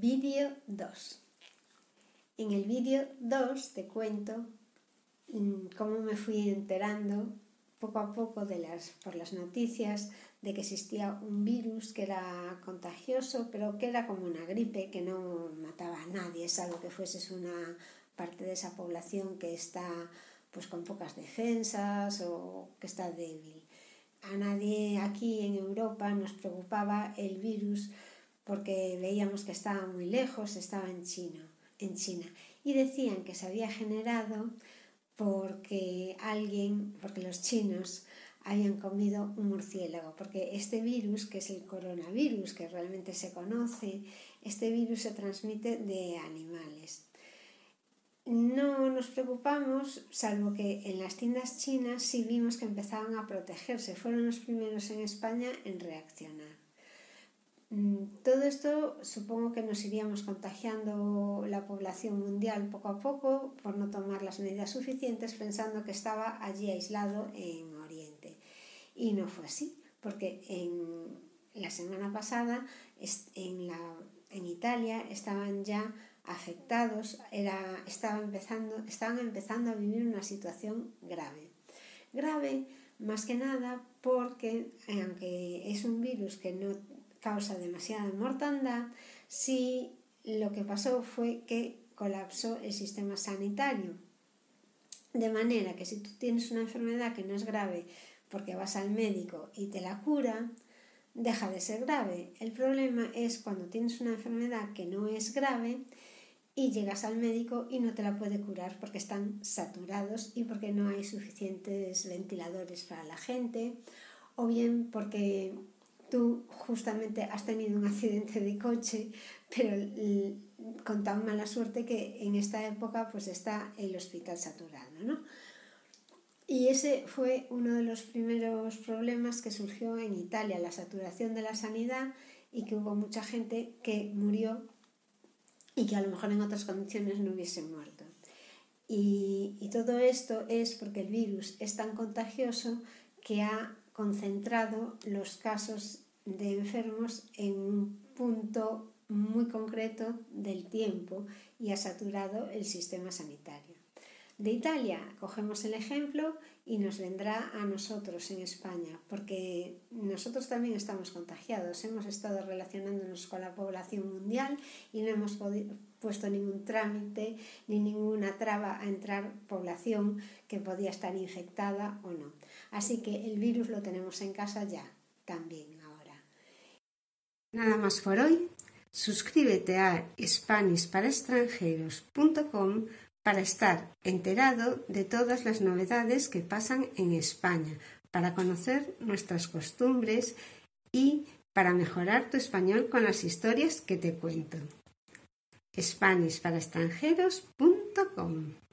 Vídeo 2. En el vídeo 2 te cuento mm, cómo me fui enterando poco a poco de las, por las noticias de que existía un virus que era contagioso, pero que era como una gripe, que no mataba a nadie, salvo que fueses una parte de esa población que está pues con pocas defensas o que está débil. A nadie aquí en Europa nos preocupaba el virus porque veíamos que estaba muy lejos, estaba en China, en China. Y decían que se había generado porque alguien, porque los chinos habían comido un murciélago, porque este virus, que es el coronavirus, que realmente se conoce, este virus se transmite de animales. No nos preocupamos, salvo que en las tiendas chinas sí vimos que empezaban a protegerse, fueron los primeros en España en reaccionar. Mm, todo esto supongo que nos iríamos contagiando la población mundial poco a poco por no tomar las medidas suficientes pensando que estaba allí aislado en Oriente. Y no fue así, porque en la semana pasada en, la, en Italia estaban ya afectados, era, estaba empezando, estaban empezando a vivir una situación grave. Grave más que nada porque, aunque es un virus que no causa demasiada mortandad si lo que pasó fue que colapsó el sistema sanitario. De manera que si tú tienes una enfermedad que no es grave porque vas al médico y te la cura, deja de ser grave. El problema es cuando tienes una enfermedad que no es grave y llegas al médico y no te la puede curar porque están saturados y porque no hay suficientes ventiladores para la gente o bien porque tú justamente has tenido un accidente de coche, pero con tan mala suerte que en esta época pues está el hospital saturado, ¿no? Y ese fue uno de los primeros problemas que surgió en Italia, la saturación de la sanidad y que hubo mucha gente que murió y que a lo mejor en otras condiciones no hubiese muerto. Y todo esto es porque el virus es tan contagioso que ha concentrado los casos de enfermos en un punto muy concreto del tiempo y ha saturado el sistema sanitario. De Italia cogemos el ejemplo y nos vendrá a nosotros en España, porque nosotros también estamos contagiados, hemos estado relacionándonos con la población mundial y no hemos puesto ningún trámite ni ninguna traba a entrar población que podía estar infectada o no. Así que el virus lo tenemos en casa ya también Nada más por hoy. Suscríbete a SpanishParaExtranjeros.com para estar enterado de todas las novedades que pasan en España, para conocer nuestras costumbres y para mejorar tu español con las historias que te cuento. SpanishParaExtranjeros.com